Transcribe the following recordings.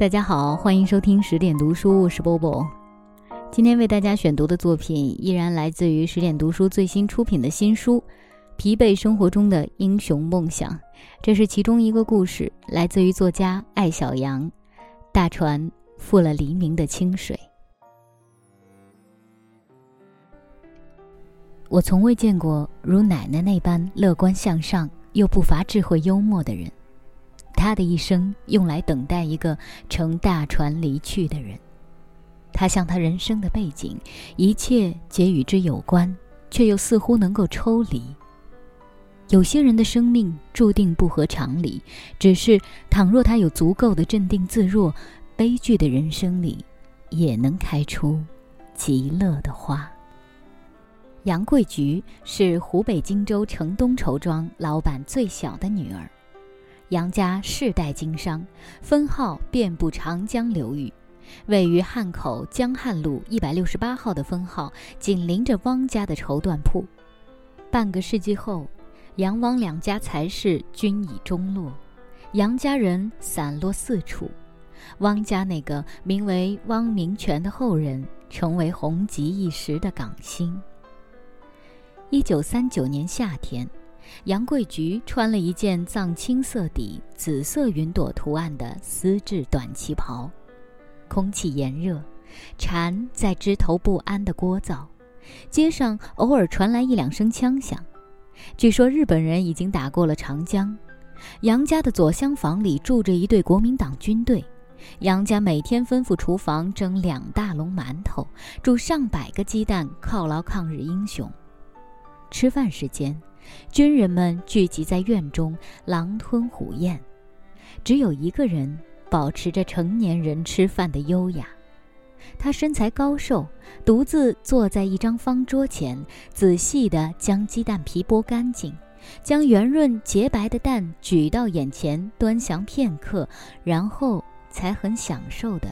大家好，欢迎收听十点读书，我是波波。今天为大家选读的作品依然来自于十点读书最新出品的新书《疲惫生活中的英雄梦想》，这是其中一个故事，来自于作家艾小羊。大船覆了黎明的清水。我从未见过如奶奶那般乐观向上又不乏智慧幽默的人。他的一生用来等待一个乘大船离去的人，他像他人生的背景，一切皆与之有关，却又似乎能够抽离。有些人的生命注定不合常理，只是倘若他有足够的镇定自若，悲剧的人生里也能开出极乐的花。杨桂菊是湖北荆州城东绸庄老板最小的女儿。杨家世代经商，分号遍布长江流域。位于汉口江汉路一百六十八号的分号，紧邻着汪家的绸缎铺。半个世纪后，杨汪两家财势均已中落，杨家人散落四处，汪家那个名为汪明荃的后人，成为红极一时的港星。一九三九年夏天。杨桂菊穿了一件藏青色底、紫色云朵图案的丝质短旗袍，空气炎热，蝉在枝头不安地聒噪，街上偶尔传来一两声枪响。据说日本人已经打过了长江。杨家的左厢房里住着一队国民党军队，杨家每天吩咐厨房蒸两大笼馒头，煮上百个鸡蛋犒劳抗日英雄。吃饭时间。军人们聚集在院中，狼吞虎咽，只有一个人保持着成年人吃饭的优雅。他身材高瘦，独自坐在一张方桌前，仔细地将鸡蛋皮剥干净，将圆润洁白的蛋举到眼前，端详片刻，然后才很享受地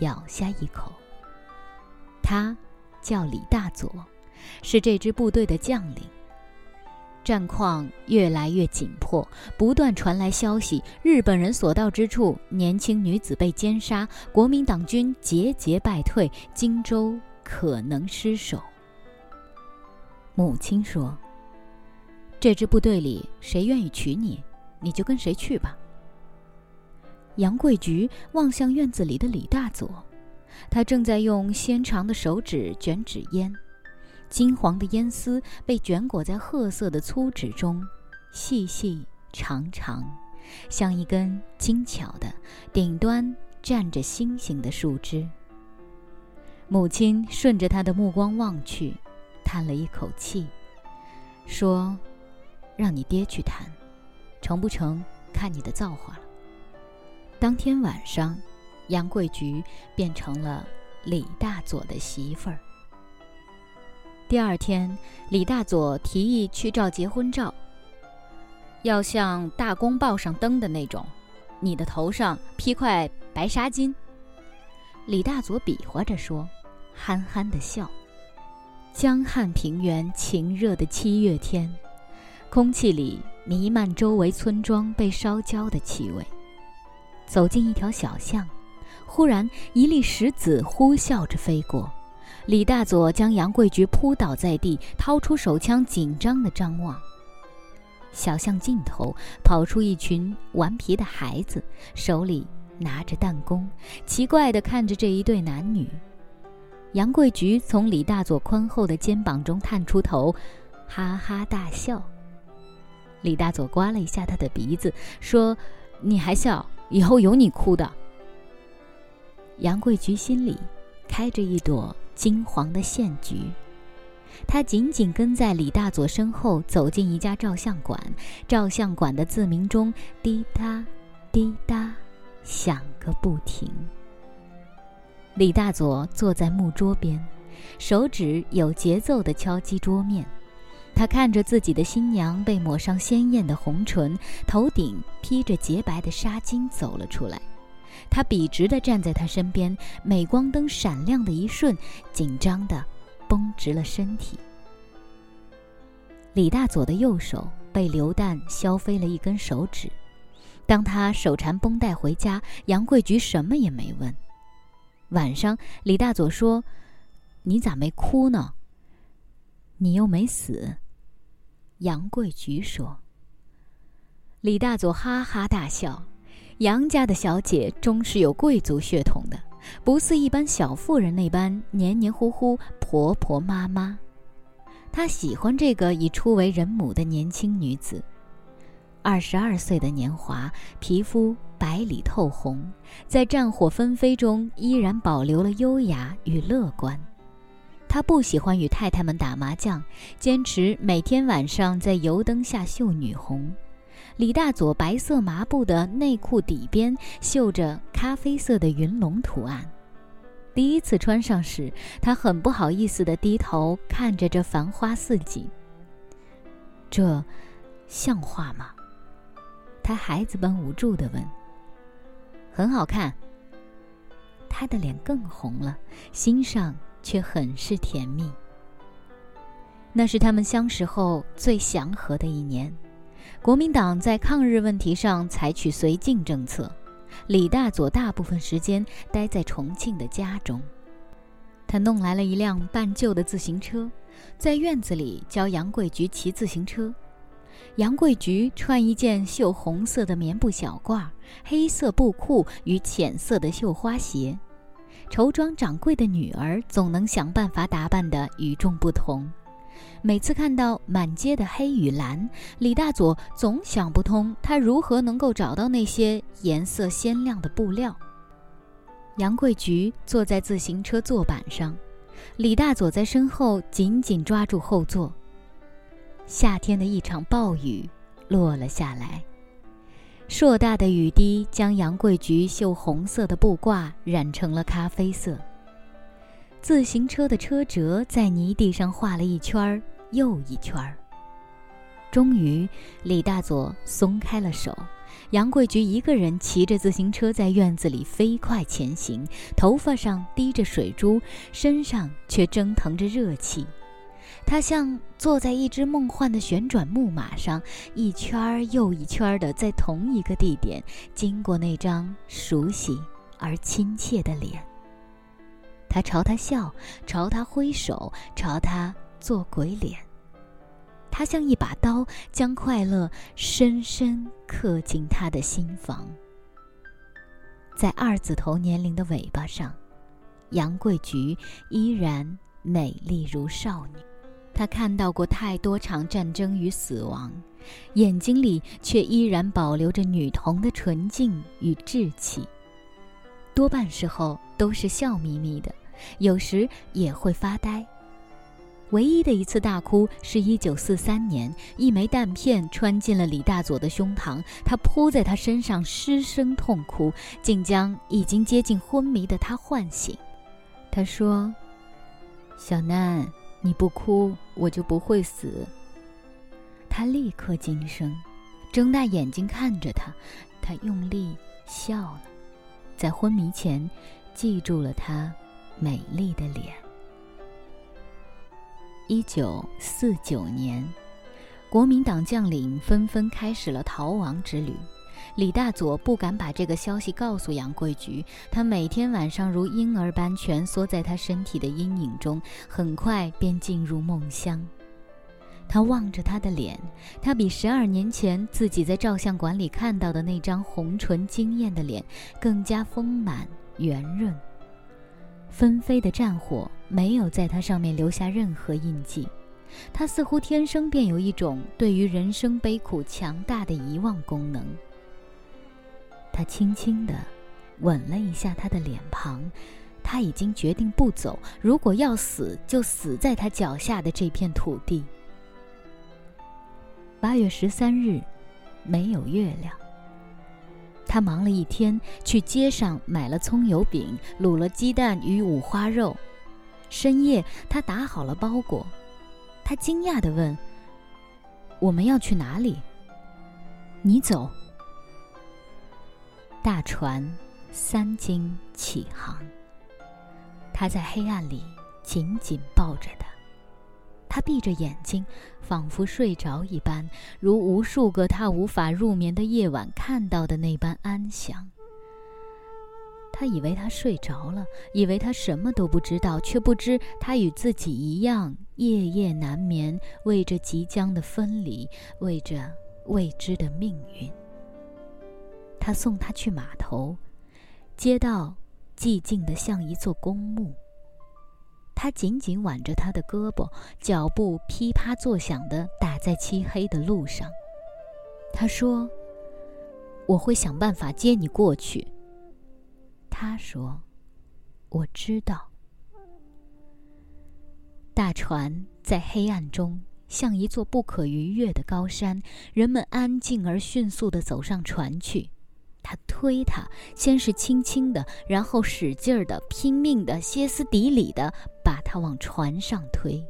咬下一口。他叫李大佐，是这支部队的将领。战况越来越紧迫，不断传来消息：日本人所到之处，年轻女子被奸杀，国民党军节节败退，荆州可能失守。母亲说：“这支部队里谁愿意娶你，你就跟谁去吧。”杨桂菊望向院子里的李大佐，他正在用纤长的手指卷纸烟。金黄的烟丝被卷裹在褐色的粗纸中，细细长长，像一根精巧的、顶端站着星星的树枝。母亲顺着他的目光望去，叹了一口气，说：“让你爹去谈，成不成看你的造化了。”当天晚上，杨桂菊变成了李大佐的媳妇儿。第二天，李大佐提议去照结婚照，要像《大公报》上登的那种，你的头上披块白纱巾。李大佐比划着说，憨憨的笑。江汉平原晴热的七月天，空气里弥漫周围村庄被烧焦的气味。走进一条小巷，忽然一粒石子呼啸着飞过。李大佐将杨桂菊扑倒在地，掏出手枪，紧张地张望。小巷尽头跑出一群顽皮的孩子，手里拿着弹弓，奇怪地看着这一对男女。杨桂菊从李大佐宽厚的肩膀中探出头，哈哈大笑。李大佐刮了一下他的鼻子，说：“你还笑？以后有你哭的。”杨桂菊心里开着一朵。金黄的线菊，他紧紧跟在李大佐身后走进一家照相馆，照相馆的自鸣钟滴答滴答响个不停。李大佐坐在木桌边，手指有节奏地敲击桌面。他看着自己的新娘被抹上鲜艳的红唇，头顶披着洁白的纱巾走了出来。他笔直地站在他身边，镁光灯闪亮的一瞬，紧张地绷直了身体。李大佐的右手被榴弹削飞了一根手指，当他手缠绷带回家，杨贵菊什么也没问。晚上，李大佐说：“你咋没哭呢？你又没死。”杨贵菊说。李大佐哈哈大笑：“杨家的小姐终是有贵族血统的，不似一般小妇人那般黏黏糊糊、婆婆妈妈。他喜欢这个已初为人母的年轻女子。二十二岁的年华，皮肤白里透红，在战火纷飞中依然保留了优雅与乐观。他不喜欢与太太们打麻将，坚持每天晚上在油灯下绣女红。”李大佐白色麻布的内裤底边绣着咖啡色的云龙图案。第一次穿上时，他很不好意思地低头看着这繁花似锦。这，像话吗？他孩子般无助地问。很好看。他的脸更红了，心上却很是甜蜜。那是他们相识后最祥和的一年。国民党在抗日问题上采取绥靖政策，李大佐大部分时间待在重庆的家中。他弄来了一辆半旧的自行车，在院子里教杨桂菊骑自行车。杨桂菊穿一件绣红色的棉布小褂，黑色布裤与浅色的绣花鞋。绸庄掌柜的女儿总能想办法打扮得与众不同。每次看到满街的黑与蓝，李大佐总想不通，他如何能够找到那些颜色鲜亮的布料。杨贵菊坐在自行车座板上，李大佐在身后紧紧抓住后座。夏天的一场暴雨落了下来，硕大的雨滴将杨贵菊绣红色的布褂染成了咖啡色。自行车的车辙在泥地上画了一圈儿又一圈儿。终于，李大佐松开了手，杨贵菊一个人骑着自行车在院子里飞快前行，头发上滴着水珠，身上却蒸腾着热气。她像坐在一只梦幻的旋转木马上，一圈儿又一圈儿的在同一个地点经过那张熟悉而亲切的脸。他朝他笑，朝他挥手，朝他做鬼脸。他像一把刀，将快乐深深刻进他的心房。在二子头年龄的尾巴上，杨桂菊依然美丽如少女。她看到过太多场战争与死亡，眼睛里却依然保留着女童的纯净与稚气。多半时候都是笑眯眯的。有时也会发呆。唯一的一次大哭是一九四三年，一枚弹片穿进了李大佐的胸膛，他扑在他身上失声痛哭，竟将已经接近昏迷的他唤醒。他说：“小南，你不哭，我就不会死。”他立刻惊声，睁大眼睛看着他，他用力笑了，在昏迷前记住了他。美丽的脸。一九四九年，国民党将领纷纷开始了逃亡之旅。李大佐不敢把这个消息告诉杨贵菊，他每天晚上如婴儿般蜷缩在他身体的阴影中，很快便进入梦乡。他望着他的脸，他比十二年前自己在照相馆里看到的那张红唇惊艳的脸更加丰满圆润。纷飞的战火没有在他上面留下任何印记，他似乎天生便有一种对于人生悲苦强大的遗忘功能。他轻轻地吻了一下他的脸庞，他已经决定不走，如果要死，就死在他脚下的这片土地。八月十三日，没有月亮。他忙了一天，去街上买了葱油饼，卤了鸡蛋与五花肉。深夜，他打好了包裹。他惊讶地问：“我们要去哪里？”你走。大船三经起航。他在黑暗里紧紧抱着的。他闭着眼睛，仿佛睡着一般，如无数个他无法入眠的夜晚看到的那般安详。他以为他睡着了，以为他什么都不知道，却不知他与自己一样，夜夜难眠，为着即将的分离，为着未知的命运。他送他去码头，街道寂静的像一座公墓。他紧紧挽着他的胳膊，脚步噼啪作响地打在漆黑的路上。他说：“我会想办法接你过去。”他说：“我知道。”大船在黑暗中像一座不可逾越的高山，人们安静而迅速地走上船去。他推他，先是轻轻的，然后使劲儿的、拼命的、歇斯底里的把他往船上推。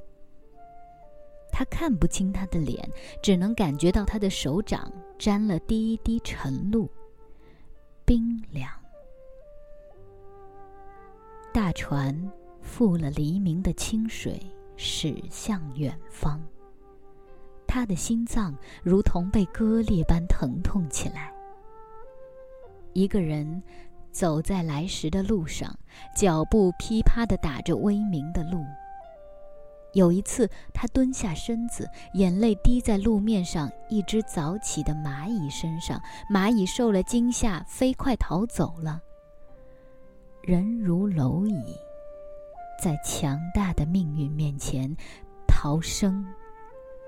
他看不清他的脸，只能感觉到他的手掌沾了滴一滴晨露，冰凉。大船覆了黎明的清水，驶向远方。他的心脏如同被割裂般疼痛起来。一个人走在来时的路上，脚步噼啪地打着微明的路。有一次，他蹲下身子，眼泪滴在路面上一只早起的蚂蚁身上，蚂蚁受了惊吓，飞快逃走了。人如蝼蚁，在强大的命运面前，逃生，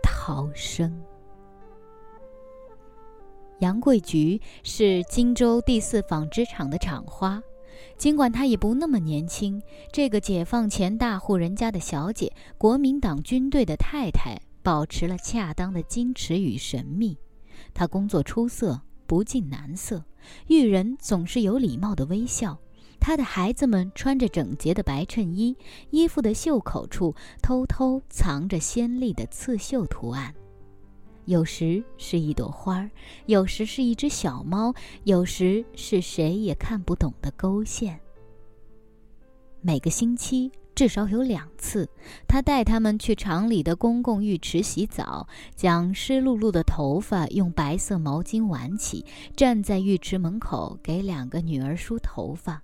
逃生。杨桂菊是荆州第四纺织厂的厂花，尽管她已不那么年轻，这个解放前大户人家的小姐，国民党军队的太太，保持了恰当的矜持与神秘。她工作出色，不近男色，遇人总是有礼貌的微笑。她的孩子们穿着整洁的白衬衣，衣服的袖口处偷偷藏着鲜丽的刺绣图案。有时是一朵花儿，有时是一只小猫，有时是谁也看不懂的勾线。每个星期至少有两次，他带他们去厂里的公共浴池洗澡，将湿漉漉的头发用白色毛巾挽起，站在浴池门口给两个女儿梳头发。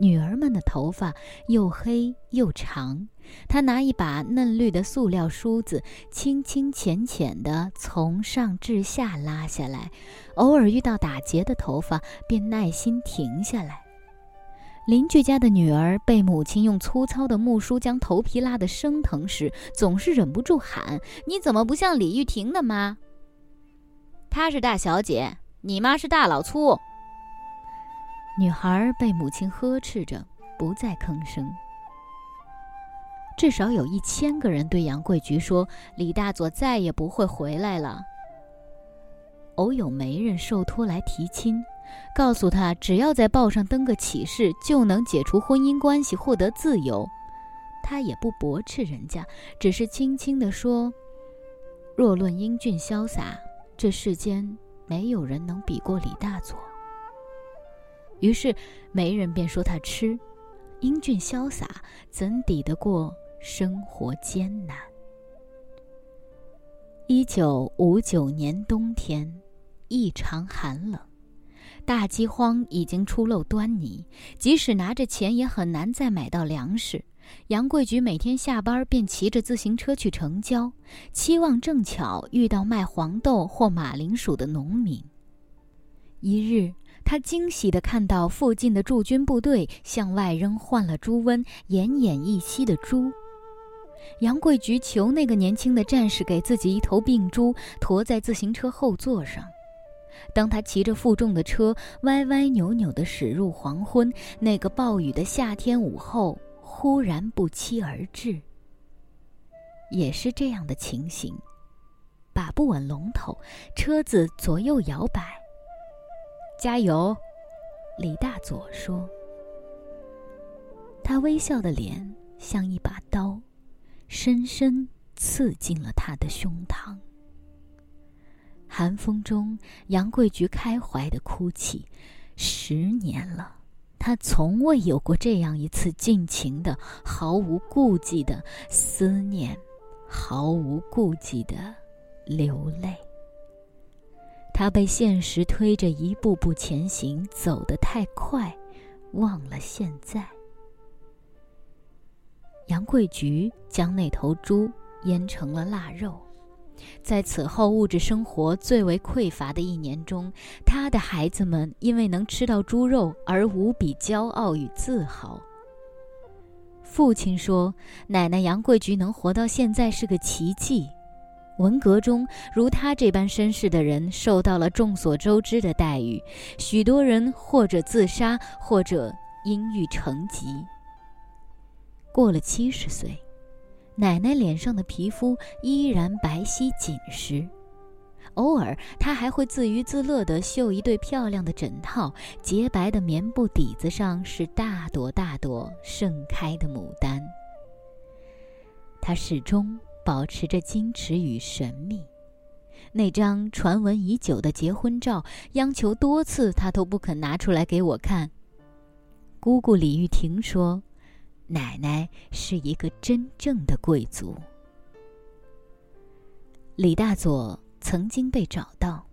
女儿们的头发又黑又长，他拿一把嫩绿的塑料梳子，轻轻浅浅地从上至下拉下来。偶尔遇到打结的头发，便耐心停下来。邻居家的女儿被母亲用粗糙的木梳将头皮拉得生疼时，总是忍不住喊：“你怎么不像李玉婷的妈？她是大小姐，你妈是大老粗。”女孩被母亲呵斥着，不再吭声。至少有一千个人对杨桂菊说：“李大佐再也不会回来了。”偶有媒人受托来提亲，告诉他只要在报上登个启事，就能解除婚姻关系，获得自由。他也不驳斥人家，只是轻轻地说：“若论英俊潇洒，这世间没有人能比过李大佐。”于是，媒人便说他痴，英俊潇洒，怎抵得过生活艰难？一九五九年冬天，异常寒冷，大饥荒已经初露端倪，即使拿着钱，也很难再买到粮食。杨桂菊每天下班便骑着自行车去城郊，期望正巧遇到卖黄豆或马铃薯的农民。一日。他惊喜地看到附近的驻军部队向外扔患了猪瘟、奄奄一息的猪。杨桂菊求那个年轻的战士给自己一头病猪，驮在自行车后座上。当他骑着负重的车歪歪扭扭地驶入黄昏，那个暴雨的夏天午后忽然不期而至。也是这样的情形，把不稳龙头，车子左右摇摆。加油，李大佐说。他微笑的脸像一把刀，深深刺进了他的胸膛。寒风中，杨桂菊开怀的哭泣。十年了，他从未有过这样一次尽情的、毫无顾忌的思念毫无顾忌的流泪。他被现实推着一步步前行，走得太快，忘了现在。杨桂菊将那头猪腌成了腊肉。在此后物质生活最为匮乏的一年中，他的孩子们因为能吃到猪肉而无比骄傲与自豪。父亲说：“奶奶杨桂菊能活到现在是个奇迹。”文革中，如他这般身世的人受到了众所周知的待遇，许多人或者自杀，或者因郁成疾。过了七十岁。奶奶脸上的皮肤依然白皙紧实，偶尔她还会自娱自乐地绣一对漂亮的枕套，洁白的棉布底子上是大朵大朵盛开的牡丹。她始终保持着矜持与神秘，那张传闻已久的结婚照，央求多次她都不肯拿出来给我看。姑姑李玉婷说。奶奶是一个真正的贵族。李大佐曾经被找到，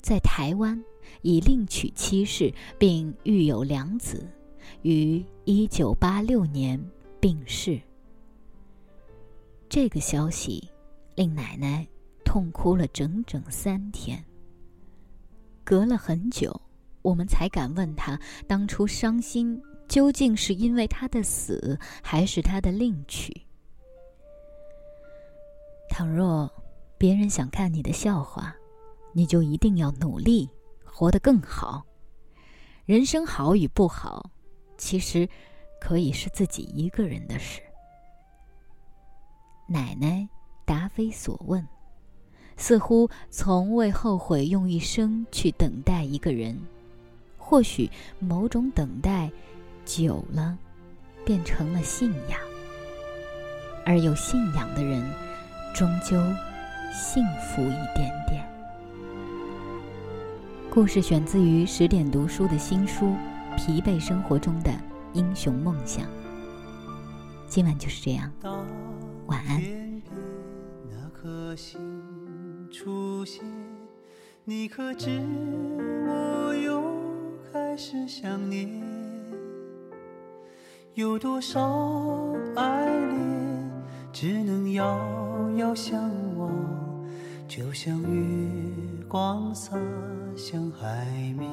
在台湾已另娶妻室，并育有两子，于一九八六年病逝。这个消息令奶奶痛哭了整整三天。隔了很久，我们才敢问她当初伤心。究竟是因为他的死，还是他的另娶？倘若别人想看你的笑话，你就一定要努力，活得更好。人生好与不好，其实可以是自己一个人的事。奶奶答非所问，似乎从未后悔用一生去等待一个人。或许某种等待。久了，变成了信仰。而有信仰的人，终究幸福一点点。故事选自于十点读书的新书《疲惫生活中的英雄梦想》。今晚就是这样，晚安。那颗星出现，你可知我又开始想念？有多少爱恋，只能遥遥相望，就像月光洒向海面。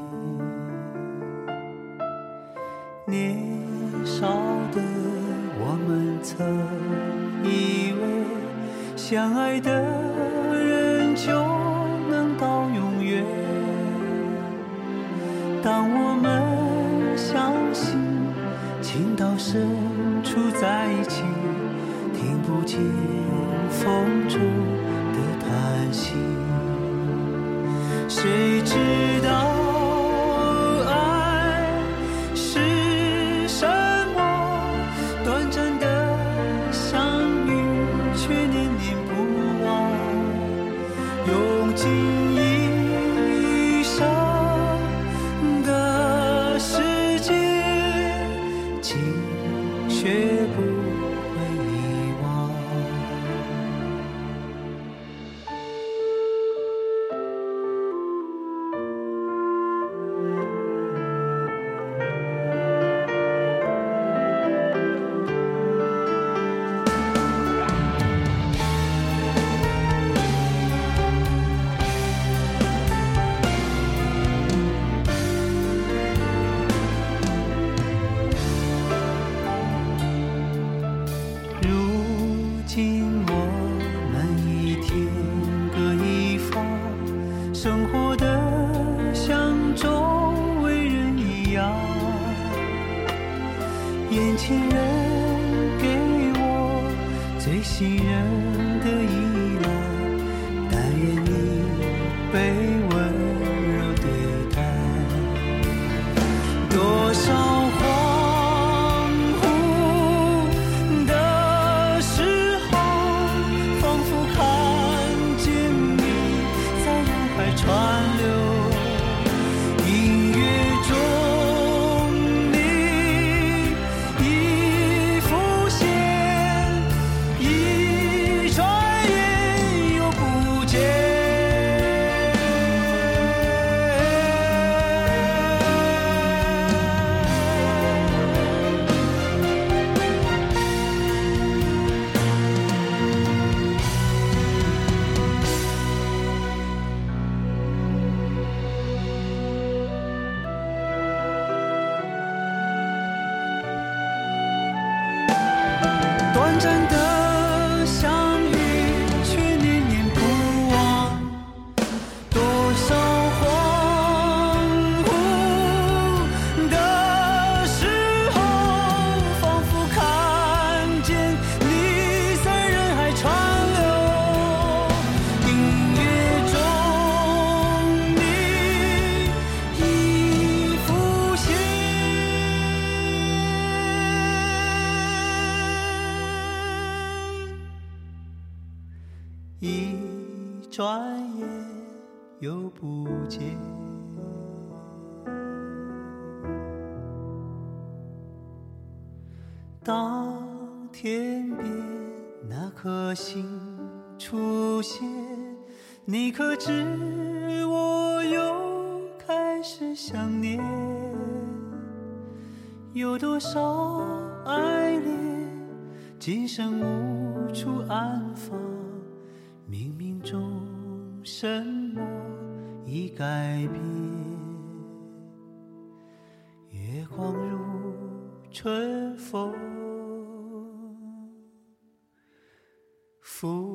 年少的我们曾以为，相爱的人就能到永远。当我们听风中的叹息。谁我想念有多少爱恋今生无处安放？冥冥中什么已改变月光如春风拂